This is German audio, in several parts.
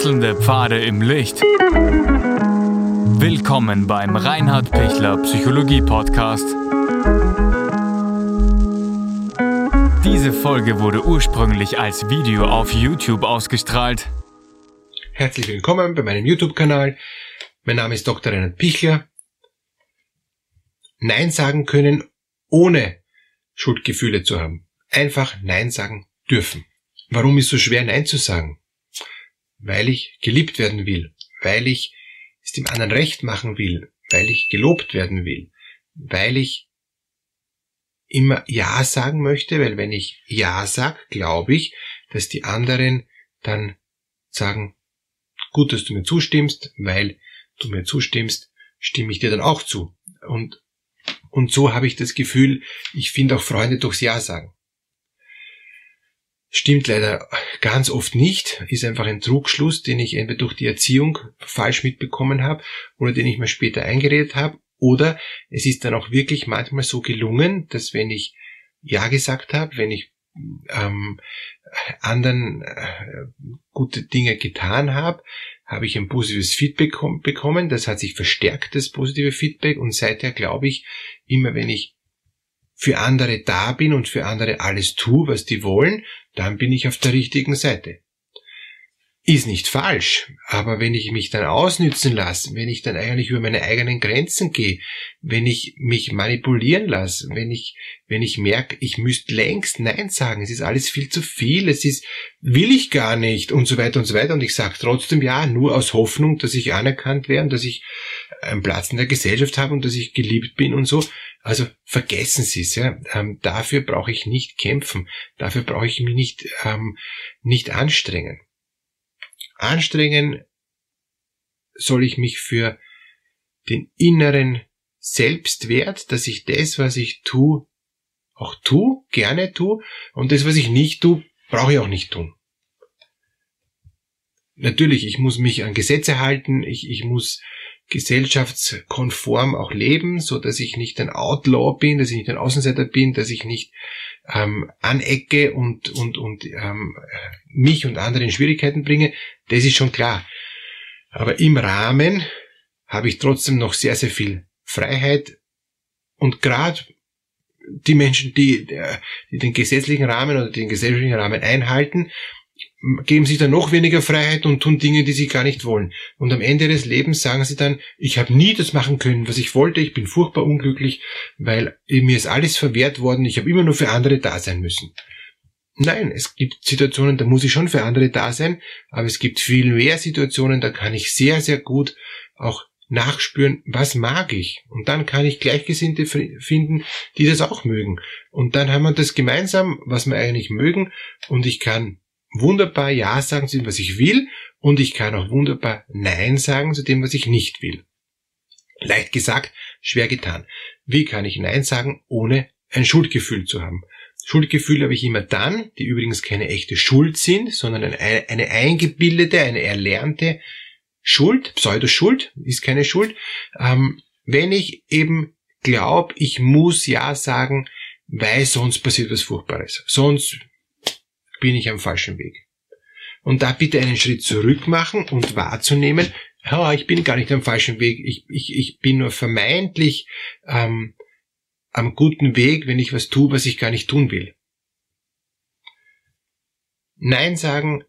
Wechselnde Pfade im Licht. Willkommen beim Reinhard Pichler Psychologie Podcast. Diese Folge wurde ursprünglich als Video auf YouTube ausgestrahlt. Herzlich willkommen bei meinem YouTube-Kanal. Mein Name ist Dr. Reinhard Pichler. Nein sagen können, ohne Schuldgefühle zu haben. Einfach Nein sagen dürfen. Warum ist so schwer, Nein zu sagen? Weil ich geliebt werden will, weil ich es dem anderen recht machen will, weil ich gelobt werden will, weil ich immer Ja sagen möchte, weil wenn ich Ja sag, glaube ich, dass die anderen dann sagen, gut, dass du mir zustimmst, weil du mir zustimmst, stimme ich dir dann auch zu. Und, und so habe ich das Gefühl, ich finde auch Freunde durchs Ja sagen. Stimmt leider ganz oft nicht, ist einfach ein Trugschluss, den ich entweder durch die Erziehung falsch mitbekommen habe oder den ich mir später eingeredet habe. Oder es ist dann auch wirklich manchmal so gelungen, dass wenn ich Ja gesagt habe, wenn ich ähm, anderen äh, gute Dinge getan habe, habe ich ein positives Feedback bekommen. Das hat sich verstärkt, das positive Feedback. Und seither glaube ich, immer wenn ich für andere da bin und für andere alles tue, was die wollen, dann bin ich auf der richtigen Seite. Ist nicht falsch, aber wenn ich mich dann ausnützen lasse, wenn ich dann eigentlich über meine eigenen Grenzen gehe, wenn ich mich manipulieren lasse, wenn ich, wenn ich merke, ich müsste längst Nein sagen, es ist alles viel zu viel, es ist, will ich gar nicht und so weiter und so weiter und ich sage trotzdem ja, nur aus Hoffnung, dass ich anerkannt werde und dass ich einen Platz in der Gesellschaft habe und dass ich geliebt bin und so, also vergessen Sie es, ja. Ähm, dafür brauche ich nicht kämpfen. Dafür brauche ich mich nicht, ähm, nicht anstrengen. Anstrengen soll ich mich für den inneren Selbstwert, dass ich das, was ich tue, auch tue, gerne tue, und das, was ich nicht tue, brauche ich auch nicht tun. Natürlich, ich muss mich an Gesetze halten, ich, ich muss gesellschaftskonform auch leben, so dass ich nicht ein Outlaw bin, dass ich nicht ein Außenseiter bin, dass ich nicht ähm, anecke und, und, und ähm, mich und andere in Schwierigkeiten bringe, das ist schon klar. Aber im Rahmen habe ich trotzdem noch sehr, sehr viel Freiheit und gerade die Menschen, die, die den gesetzlichen Rahmen oder den gesellschaftlichen Rahmen einhalten, geben sich dann noch weniger Freiheit und tun Dinge, die sie gar nicht wollen. Und am Ende des Lebens sagen sie dann, ich habe nie das machen können, was ich wollte, ich bin furchtbar unglücklich, weil mir ist alles verwehrt worden, ich habe immer nur für andere da sein müssen. Nein, es gibt Situationen, da muss ich schon für andere da sein, aber es gibt viel mehr Situationen, da kann ich sehr, sehr gut auch nachspüren, was mag ich. Und dann kann ich Gleichgesinnte finden, die das auch mögen. Und dann haben wir das gemeinsam, was wir eigentlich mögen, und ich kann wunderbar Ja sagen zu dem, was ich will, und ich kann auch wunderbar Nein sagen zu dem, was ich nicht will. Leicht gesagt, schwer getan. Wie kann ich Nein sagen, ohne ein Schuldgefühl zu haben? Schuldgefühle habe ich immer dann, die übrigens keine echte Schuld sind, sondern eine, eingebildete, eine erlernte Schuld, Pseudoschuld ist keine Schuld, ähm, wenn ich eben glaube, ich muss Ja sagen, weil sonst passiert was Furchtbares. Sonst bin ich am falschen Weg. Und da bitte einen Schritt zurück machen und wahrzunehmen, ja, ich bin gar nicht am falschen Weg, ich, ich, ich bin nur vermeintlich ähm, am guten Weg, wenn ich was tue, was ich gar nicht tun will. Nein sagen,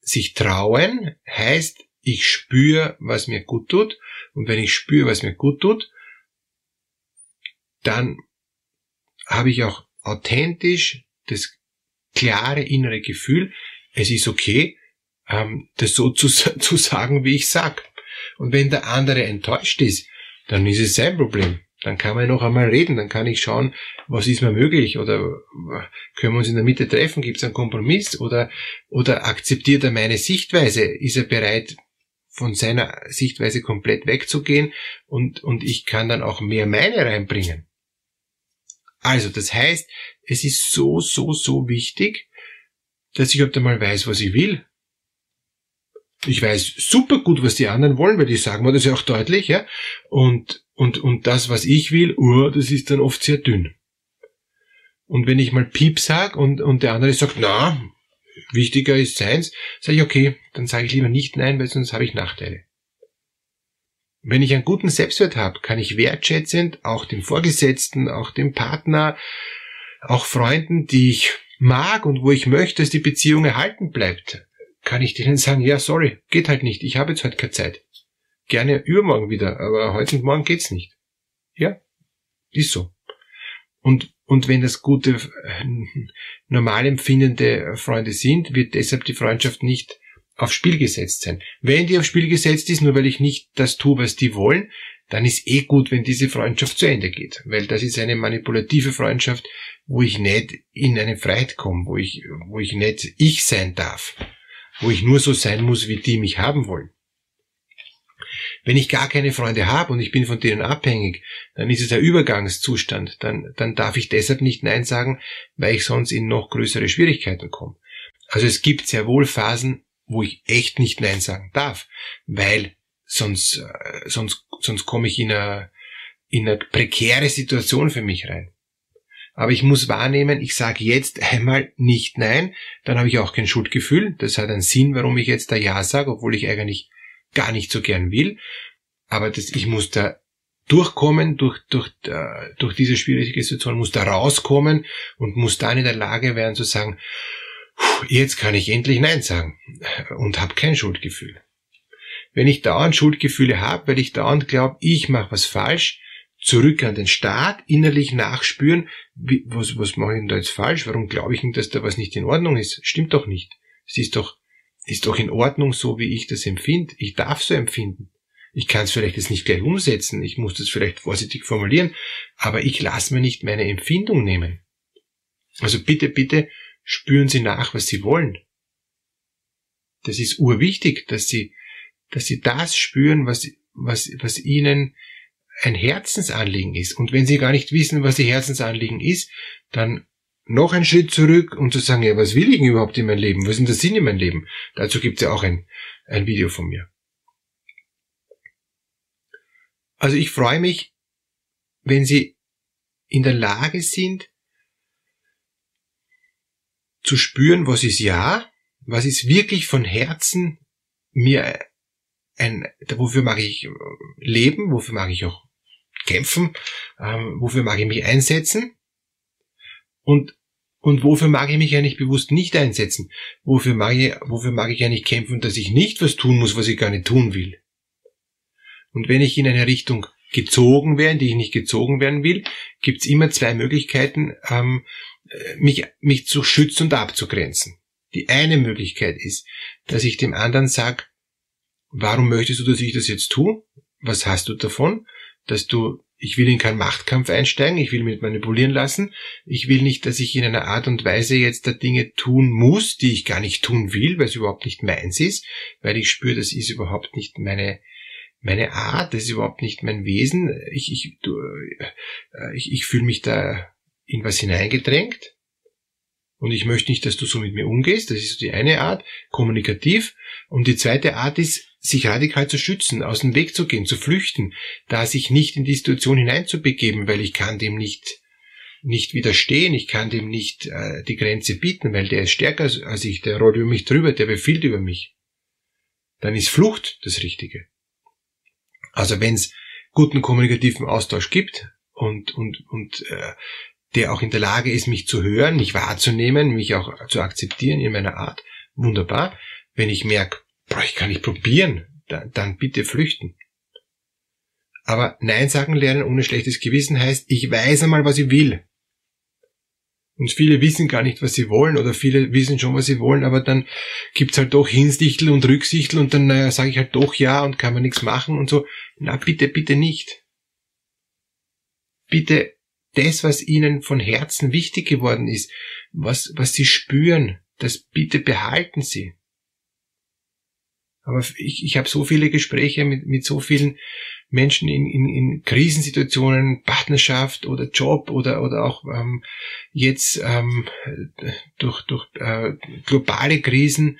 sich trauen, heißt, ich spüre, was mir gut tut, und wenn ich spüre, was mir gut tut, dann habe ich auch authentisch das klare innere Gefühl, es ist okay, ähm, das so zu, zu sagen, wie ich sag. Und wenn der andere enttäuscht ist, dann ist es sein Problem. Dann kann man noch einmal reden, dann kann ich schauen, was ist mir möglich oder können wir uns in der Mitte treffen, gibt es einen Kompromiss oder, oder akzeptiert er meine Sichtweise, ist er bereit, von seiner Sichtweise komplett wegzugehen und, und ich kann dann auch mehr meine reinbringen. Also, das heißt, es ist so, so, so wichtig, dass ich halt einmal weiß, was ich will. Ich weiß super gut, was die anderen wollen, weil die sagen mir das ja auch deutlich, ja. Und, und, und das, was ich will, uh, das ist dann oft sehr dünn. Und wenn ich mal Piep sag und, und der andere sagt, na, wichtiger ist seins, sage ich, okay, dann sage ich lieber nicht nein, weil sonst habe ich Nachteile. Wenn ich einen guten Selbstwert habe, kann ich wertschätzend auch dem Vorgesetzten, auch dem Partner, auch Freunden, die ich mag und wo ich möchte, dass die Beziehung erhalten bleibt, kann ich denen sagen, ja, sorry, geht halt nicht, ich habe jetzt heute keine Zeit. Gerne übermorgen wieder, aber heute und morgen geht's nicht. Ja, ist so. Und, und wenn das gute, äh, normal empfindende Freunde sind, wird deshalb die Freundschaft nicht aufs Spiel gesetzt sein. Wenn die aufs Spiel gesetzt ist, nur weil ich nicht das tue, was die wollen, dann ist eh gut, wenn diese Freundschaft zu Ende geht. Weil das ist eine manipulative Freundschaft, wo ich nicht in eine Freiheit komme, wo ich, wo ich nicht ich sein darf, wo ich nur so sein muss, wie die mich haben wollen. Wenn ich gar keine Freunde habe und ich bin von denen abhängig, dann ist es ein Übergangszustand. Dann, dann darf ich deshalb nicht Nein sagen, weil ich sonst in noch größere Schwierigkeiten komme. Also es gibt sehr wohl Phasen, wo ich echt nicht Nein sagen darf, weil sonst, äh, sonst, sonst komme ich in eine, in eine prekäre Situation für mich rein. Aber ich muss wahrnehmen, ich sage jetzt einmal nicht Nein, dann habe ich auch kein Schuldgefühl. Das hat einen Sinn, warum ich jetzt da Ja sage, obwohl ich eigentlich gar nicht so gern will. Aber das, ich muss da durchkommen, durch, durch, äh, durch diese schwierige Situation, muss da rauskommen und muss dann in der Lage werden zu sagen, jetzt kann ich endlich Nein sagen und habe kein Schuldgefühl. Wenn ich dauernd Schuldgefühle habe, weil ich dauernd glaube, ich mache was falsch, zurück an den Staat, innerlich nachspüren, wie, was, was mache ich denn da jetzt falsch? Warum glaube ich denn, dass da was nicht in Ordnung ist? Stimmt doch nicht. Es ist doch, ist doch in Ordnung so, wie ich das empfinde. Ich darf so empfinden. Ich kann es vielleicht jetzt nicht gleich umsetzen, ich muss das vielleicht vorsichtig formulieren, aber ich lasse mir nicht meine Empfindung nehmen. Also bitte, bitte spüren Sie nach, was Sie wollen. Das ist urwichtig, dass Sie, dass Sie das spüren, was, was, was Ihnen ein Herzensanliegen ist. Und wenn Sie gar nicht wissen, was Ihr Herzensanliegen ist, dann noch einen Schritt zurück und zu sagen, ja, was will ich denn überhaupt in meinem Leben? Was ist denn der Sinn in meinem Leben? Dazu gibt es ja auch ein, ein Video von mir. Also ich freue mich, wenn Sie in der Lage sind, zu spüren, was ist ja, was ist wirklich von Herzen mir ein, wofür mag ich leben, wofür mag ich auch kämpfen, ähm, wofür mag ich mich einsetzen und und wofür mag ich mich eigentlich bewusst nicht einsetzen? Wofür mag ich, wofür mag ich eigentlich kämpfen, dass ich nicht was tun muss, was ich gar nicht tun will? Und wenn ich in eine Richtung gezogen werde, die ich nicht gezogen werden will, gibt's immer zwei Möglichkeiten, ähm, mich, mich zu schützen und abzugrenzen. Die eine Möglichkeit ist, dass ich dem anderen sage, warum möchtest du, dass ich das jetzt tue? Was hast du davon? Dass du, ich will in keinen Machtkampf einsteigen, ich will mich manipulieren lassen, ich will nicht, dass ich in einer Art und Weise jetzt da Dinge tun muss, die ich gar nicht tun will, weil es überhaupt nicht meins ist, weil ich spüre, das ist überhaupt nicht meine, meine Art, das ist überhaupt nicht mein Wesen. Ich, ich, du, äh, ich, ich fühle mich da in was hineingedrängt. Und ich möchte nicht, dass du so mit mir umgehst. Das ist die eine Art, kommunikativ. Und die zweite Art ist, sich radikal zu schützen, aus dem Weg zu gehen, zu flüchten, da sich nicht in die Situation hineinzubegeben, weil ich kann dem nicht, nicht widerstehen, ich kann dem nicht äh, die Grenze bieten, weil der ist stärker als ich, der rollt über mich drüber, der befiehlt über mich. Dann ist Flucht das Richtige. Also wenn es guten kommunikativen Austausch gibt und, und, und äh, der auch in der Lage ist, mich zu hören, mich wahrzunehmen, mich auch zu akzeptieren in meiner Art, wunderbar. Wenn ich merke, boah, ich kann nicht probieren, dann, dann bitte flüchten. Aber Nein sagen lernen ohne schlechtes Gewissen heißt, ich weiß einmal, was ich will. Und viele wissen gar nicht, was sie wollen, oder viele wissen schon, was sie wollen, aber dann gibt's halt doch Hinsichtel und Rücksichtel und dann naja, sage ich halt doch ja und kann man nichts machen und so. Na, bitte, bitte nicht. Bitte das, was ihnen von Herzen wichtig geworden ist, was, was sie spüren, das bitte behalten sie. Aber ich, ich habe so viele Gespräche mit, mit so vielen Menschen in, in, in Krisensituationen, Partnerschaft oder Job oder, oder auch ähm, jetzt ähm, durch, durch äh, globale Krisen,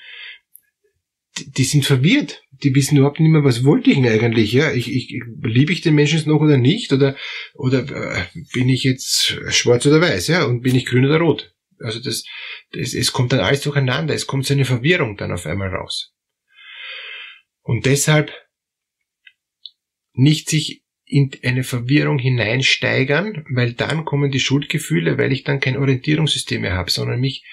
die, die sind verwirrt. Die wissen überhaupt nicht mehr, was wollte ich denn eigentlich? Ja, ich, ich, liebe ich den Menschen noch oder nicht? Oder, oder äh, bin ich jetzt schwarz oder weiß? Ja, und bin ich grün oder rot? Also das, es, es kommt dann alles durcheinander, es kommt so eine Verwirrung dann auf einmal raus. Und deshalb nicht sich in eine Verwirrung hineinsteigern, weil dann kommen die Schuldgefühle, weil ich dann kein Orientierungssystem mehr habe, sondern mich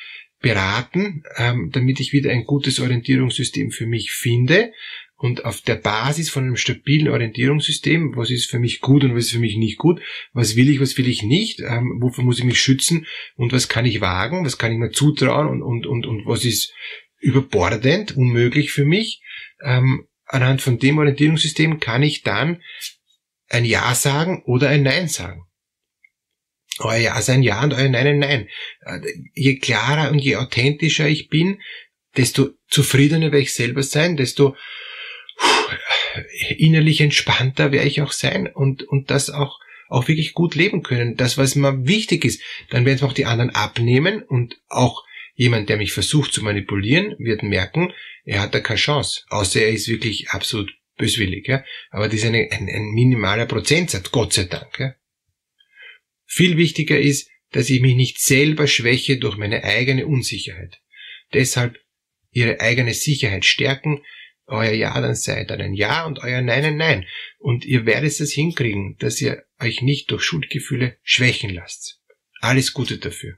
beraten, ähm, damit ich wieder ein gutes Orientierungssystem für mich finde und auf der Basis von einem stabilen Orientierungssystem, was ist für mich gut und was ist für mich nicht gut, was will ich, was will ich nicht, ähm, wofür muss ich mich schützen und was kann ich wagen, was kann ich mir zutrauen und, und, und, und was ist überbordend, unmöglich für mich. Ähm, anhand von dem Orientierungssystem kann ich dann ein Ja sagen oder ein Nein sagen. Euer Ja ist ein Ja und euer Nein ein Nein. Äh, je klarer und je authentischer ich bin, desto zufriedener werde ich selber sein, desto innerlich entspannter werde ich auch sein und, und das auch, auch wirklich gut leben können. Das, was mir wichtig ist, dann werden es auch die anderen abnehmen und auch jemand, der mich versucht zu manipulieren, wird merken, er hat da keine Chance, außer er ist wirklich absolut böswillig. Ja? Aber das ist eine, ein, ein minimaler Prozentsatz, Gott sei Dank. Ja? Viel wichtiger ist, dass ich mich nicht selber schwäche durch meine eigene Unsicherheit. Deshalb ihre eigene Sicherheit stärken, euer Ja dann sei dann ein Ja und euer Nein ein Nein. Und ihr werdet es hinkriegen, dass ihr euch nicht durch Schuldgefühle schwächen lasst. Alles Gute dafür.